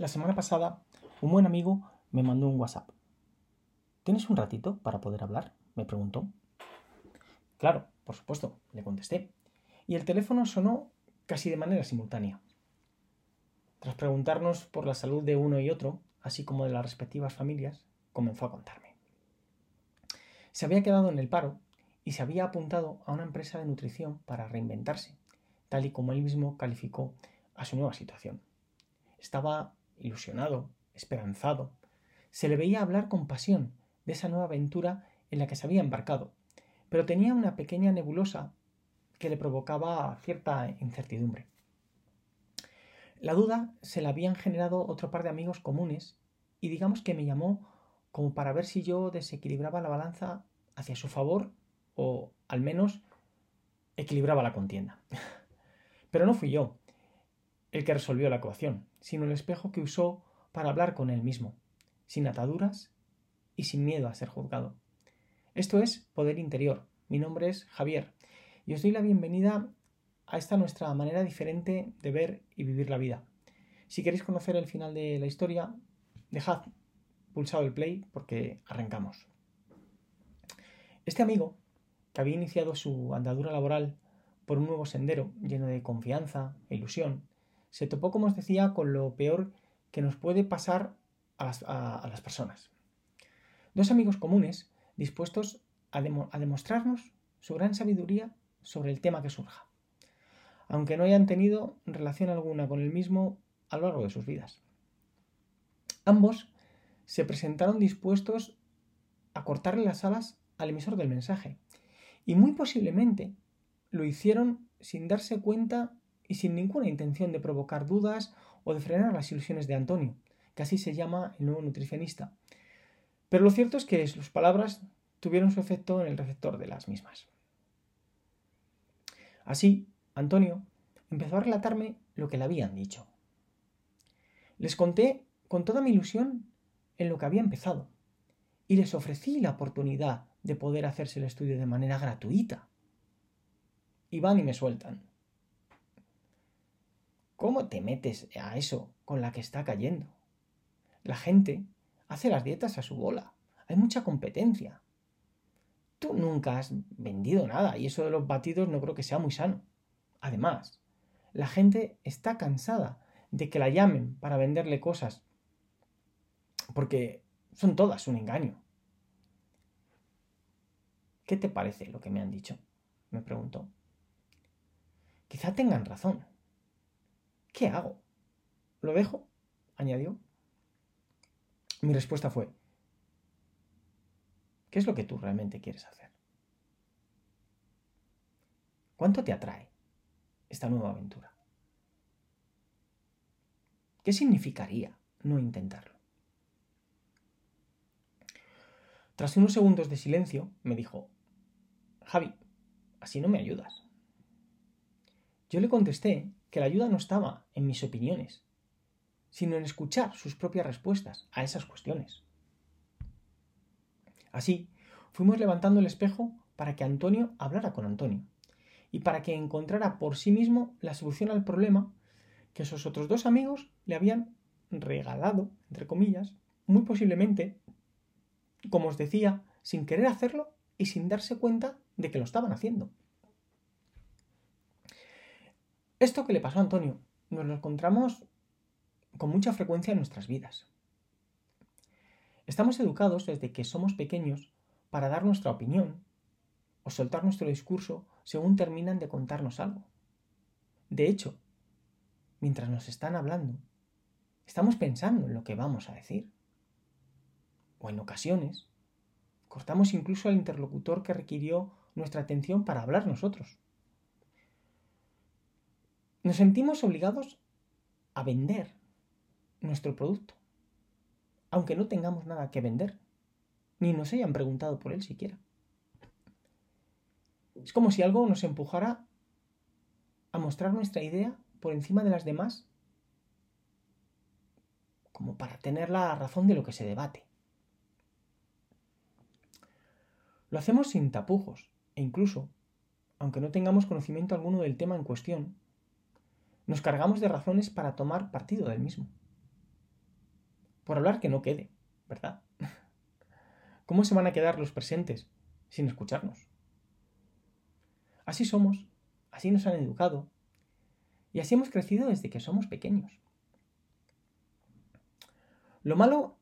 La semana pasada, un buen amigo me mandó un WhatsApp. ¿Tienes un ratito para poder hablar? me preguntó. Claro, por supuesto, le contesté. Y el teléfono sonó casi de manera simultánea. Tras preguntarnos por la salud de uno y otro, así como de las respectivas familias, comenzó a contarme. Se había quedado en el paro y se había apuntado a una empresa de nutrición para reinventarse, tal y como él mismo calificó a su nueva situación. Estaba ilusionado, esperanzado. Se le veía hablar con pasión de esa nueva aventura en la que se había embarcado, pero tenía una pequeña nebulosa que le provocaba cierta incertidumbre. La duda se la habían generado otro par de amigos comunes y digamos que me llamó como para ver si yo desequilibraba la balanza hacia su favor o al menos equilibraba la contienda. Pero no fui yo el que resolvió la ecuación, sino el espejo que usó para hablar con él mismo, sin ataduras y sin miedo a ser juzgado. Esto es Poder Interior. Mi nombre es Javier y os doy la bienvenida a esta nuestra manera diferente de ver y vivir la vida. Si queréis conocer el final de la historia, dejad pulsado el play porque arrancamos. Este amigo, que había iniciado su andadura laboral por un nuevo sendero lleno de confianza e ilusión, se topó, como os decía, con lo peor que nos puede pasar a las, personas. Dos amigos comunes dispuestos a, a demostrarnos su gran sabiduría sobre el tema que surja, aunque no hayan tenido relación alguna con el mismo a lo largo de sus vidas. Ambos se presentaron dispuestos a cortarle las alas al emisor del mensaje, y muy posiblemente lo hicieron sin darse cuenta y sin ninguna intención de provocar dudas o de frenar las ilusiones de Antonio, que así se llama el nuevo nutricionista. Pero lo cierto es que sus palabras tuvieron su efecto en el receptor de las mismas. Así, Antonio empezó a relatarme lo que le habían dicho. Les conté con toda mi ilusión en lo que había empezado y les ofrecí la oportunidad de poder hacerse el estudio de manera gratuita. Y van y me sueltan. ¿Cómo te metes a eso con la que está cayendo? La gente hace las dietas a su bola. Hay mucha competencia. Tú nunca has vendido nada y eso de los batidos no creo que sea muy sano. Además, la gente está cansada de que la llamen para venderle cosas porque son todas un engaño. ¿Qué te parece lo que me han dicho? me preguntó. Quizá tengan razón. ¿Qué hago? ¿Lo dejo? añadió. Mi respuesta fue, ¿qué es lo que tú realmente quieres hacer? ¿Cuánto te atrae esta nueva aventura? ¿Qué significaría no intentarlo? Tras unos segundos de silencio, me dijo, Javi, así no me ayudas. Yo le contesté que la ayuda no estaba en mis opiniones, sino en escuchar sus propias respuestas a esas cuestiones. Así, fuimos levantando el espejo para que Antonio hablara con Antonio y para que encontrara por sí mismo la solución al problema que esos otros dos amigos le habían regalado, entre comillas, muy posiblemente, como os decía, sin querer hacerlo y sin darse cuenta de que lo estaban haciendo. Esto que le pasó a Antonio nos lo encontramos con mucha frecuencia en nuestras vidas. Estamos educados desde que somos pequeños para dar nuestra opinión o soltar nuestro discurso según terminan de contarnos algo. De hecho, mientras nos están hablando, estamos pensando en lo que vamos a decir. O en ocasiones, cortamos incluso al interlocutor que requirió nuestra atención para hablar nosotros. Nos sentimos obligados a vender nuestro producto, aunque no tengamos nada que vender, ni nos hayan preguntado por él siquiera. Es como si algo nos empujara a mostrar nuestra idea por encima de las demás, como para tener la razón de lo que se debate. Lo hacemos sin tapujos e incluso, aunque no tengamos conocimiento alguno del tema en cuestión, nos cargamos de razones para tomar partido del mismo. por hablar que no quede, ¿verdad? ¿Cómo se van a quedar los presentes sin escucharnos? Así somos, así nos han educado y así hemos crecido desde que somos pequeños. Lo malo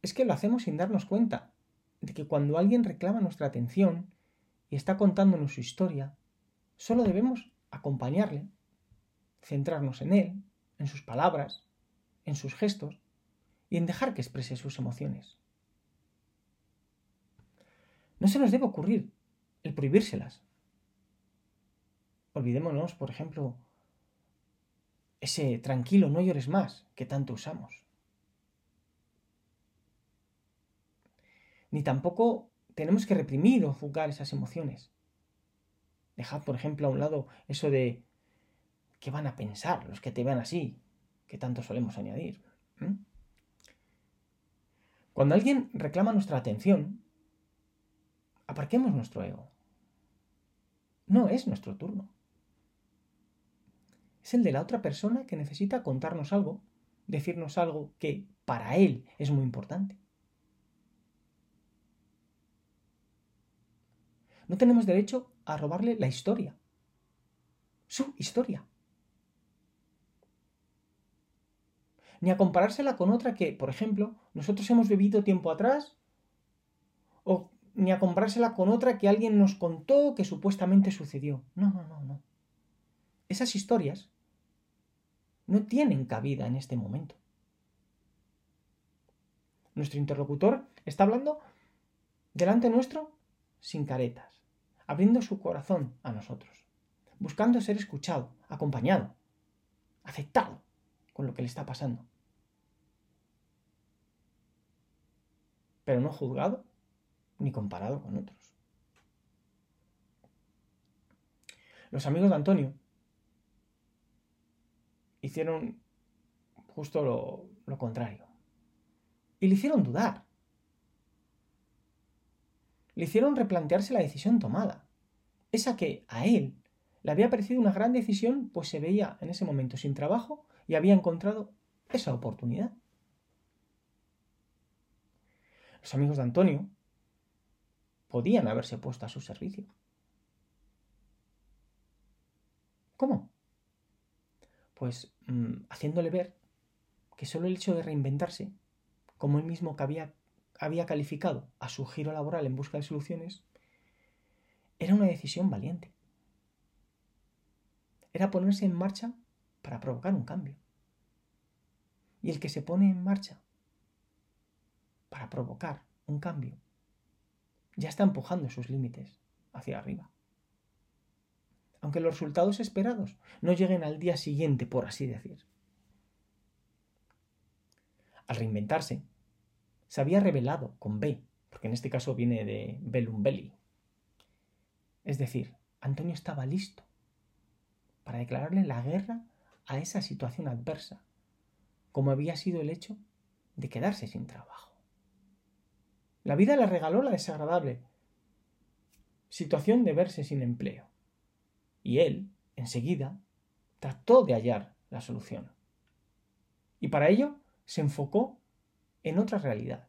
es que lo hacemos sin darnos cuenta de que cuando alguien reclama nuestra atención y está contándonos su historia, solo debemos acompañarle, centrarnos en él, en sus palabras, en sus gestos y en dejar que exprese sus emociones. No se nos debe ocurrir el prohibírselas. Olvidémonos, por ejemplo, ese tranquilo, no llores más que tanto usamos. Ni tampoco tenemos que reprimir o juzgar esas emociones. Dejad, por ejemplo, a un lado eso de qué van a pensar los que te vean así, que tanto solemos añadir. Cuando alguien reclama nuestra atención, aparquemos nuestro ego. No es nuestro turno. Es el de la otra persona que necesita contarnos algo, decirnos algo que para él es muy importante. No tenemos derecho a robarle la historia. Su historia. Ni a comparársela con otra que, por ejemplo, nosotros hemos vivido tiempo atrás, o ni a comparársela con otra que alguien nos contó que supuestamente sucedió. No, no, no, no. Esas historias no tienen cabida en este momento. Nuestro interlocutor está hablando delante nuestro sin caretas, abriendo su corazón a nosotros, buscando ser escuchado, acompañado, aceptado con lo que le está pasando. Pero no juzgado ni comparado con otros. Los amigos de Antonio hicieron justo lo, contrario. Y le hicieron dudar. Le hicieron replantearse la decisión tomada. Esa que a él le había parecido una gran decisión, pues se veía en ese momento sin trabajo y había encontrado esa oportunidad. Los amigos de Antonio podían haberse puesto a su servicio. ¿Cómo? Pues mm, haciéndole ver que solo el hecho de reinventarse, como él mismo que había, había calificado a su giro laboral en busca de soluciones, era una decisión valiente. Era ponerse en marcha para provocar un cambio. Y el que se pone en marcha para provocar un cambio ya está empujando sus límites hacia arriba. Aunque los resultados esperados no lleguen al día siguiente, por así decir. Al reinventarse, se había revelado con B, porque en este caso viene de Bellum Belli. Es decir, Antonio estaba listo para declararle la guerra a esa situación adversa, como había sido el hecho de quedarse sin trabajo. La vida le regaló la desagradable situación de verse sin empleo, y él, enseguida, trató de hallar la solución. Y para ello se enfocó en otra realidad.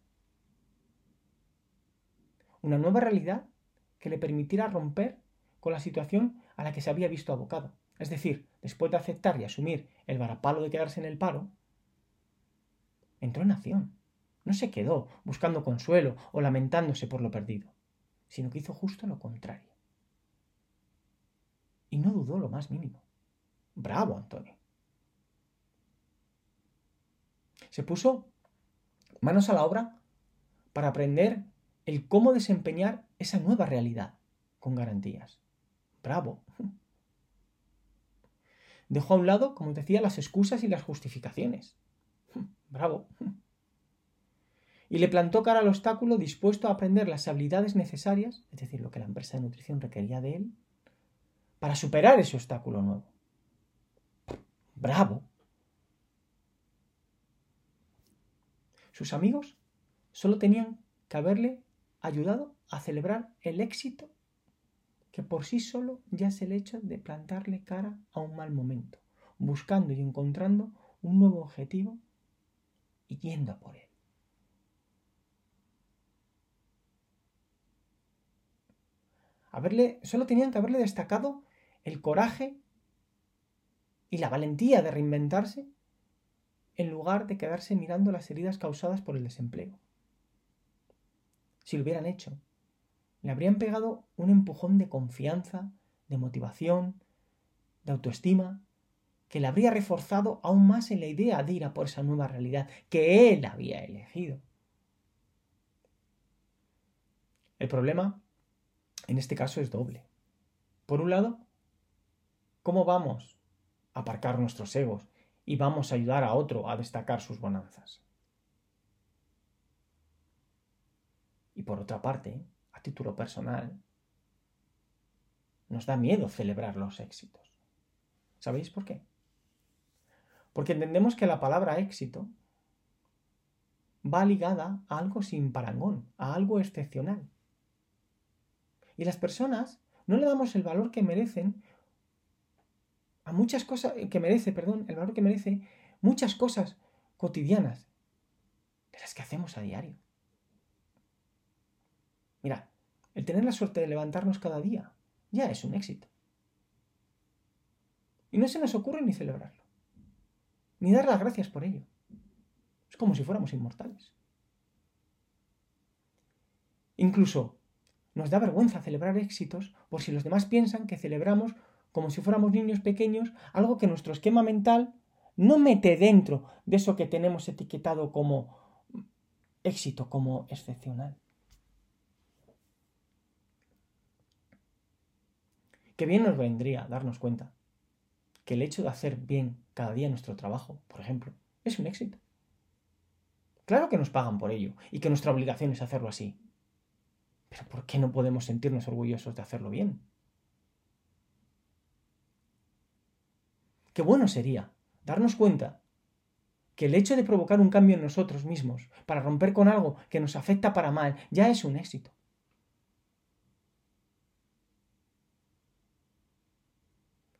Una nueva realidad que le permitiera romper con la situación a la que se había visto abocado. Es decir, después de aceptar y asumir el varapalo de quedarse en el paro, entró en acción. No se quedó buscando consuelo o lamentándose por lo perdido, sino que hizo justo lo contrario. Y no dudó lo más mínimo. Bravo, Antonio. Se puso manos a la obra para aprender el cómo desempeñar esa nueva realidad con garantías. Bravo. Dejó a un lado, como decía, las excusas y las justificaciones. Bravo. Y le plantó cara al obstáculo dispuesto a aprender las habilidades necesarias, es decir, lo que la empresa de nutrición requería de él, para superar ese obstáculo nuevo. Bravo. Sus amigos solo tenían que haberle ayudado a celebrar el éxito que por sí solo ya es el hecho de plantarle cara a un mal momento, buscando y encontrando un nuevo objetivo y yendo por él. Haberle, solo tenían que haberle destacado el coraje y la valentía de reinventarse en lugar de quedarse mirando las heridas causadas por el desempleo. Si lo hubieran hecho, le habrían pegado un empujón de confianza, de motivación, de autoestima, que le habría reforzado aún más en la idea de ir a por esa nueva realidad que él había elegido. El problema, en este caso, es doble. Por un lado, ¿cómo vamos a aparcar nuestros egos y vamos a ayudar a otro a destacar sus bonanzas? Y por otra parte, a título personal, nos da miedo celebrar los éxitos. ¿Sabéis por qué? Porque entendemos que la palabra éxito va ligada a algo sin parangón, a algo excepcional. Y las personas no le damos el valor que merecen a muchas cosas que merece, perdón, el valor que merece muchas cosas cotidianas de las que hacemos a diario. Mira, el tener la suerte de levantarnos cada día ya es un éxito. Y no se nos ocurre ni celebrarlo ni dar las gracias por ello. Es como si fuéramos inmortales. Incluso nos da vergüenza celebrar éxitos por si los demás piensan que celebramos como si fuéramos niños pequeños algo que nuestro esquema mental no mete dentro de eso que tenemos etiquetado como éxito, como excepcional. Qué bien nos vendría darnos cuenta que el hecho de hacer bien cada día nuestro trabajo, por ejemplo, es un éxito. Claro que nos pagan por ello y que nuestra obligación es hacerlo así. Pero ¿por qué no podemos sentirnos orgullosos de hacerlo bien? Qué bueno sería darnos cuenta que el hecho de provocar un cambio en nosotros mismos para romper con algo que nos afecta para mal ya es un éxito.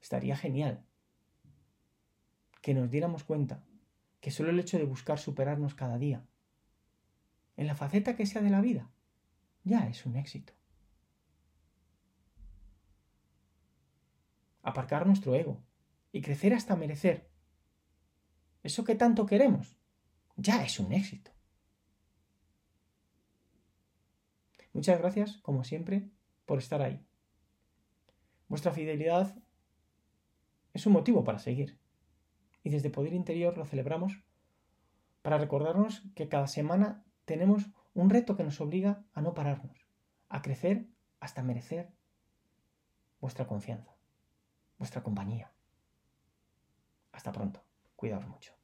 Estaría genial que nos diéramos cuenta que solo el hecho de buscar superarnos cada día, en la faceta que sea de la vida, ya es un éxito. Aparcar nuestro ego y crecer hasta merecer eso que tanto queremos, ya es un éxito. Muchas gracias, como siempre, por estar ahí. Vuestra fidelidad es un motivo para seguir y desde Poder Interior lo celebramos para recordarnos que cada semana tenemos un reto que nos obliga a no pararnos, a crecer hasta merecer vuestra confianza, vuestra compañía. Hasta pronto. Cuidaos mucho.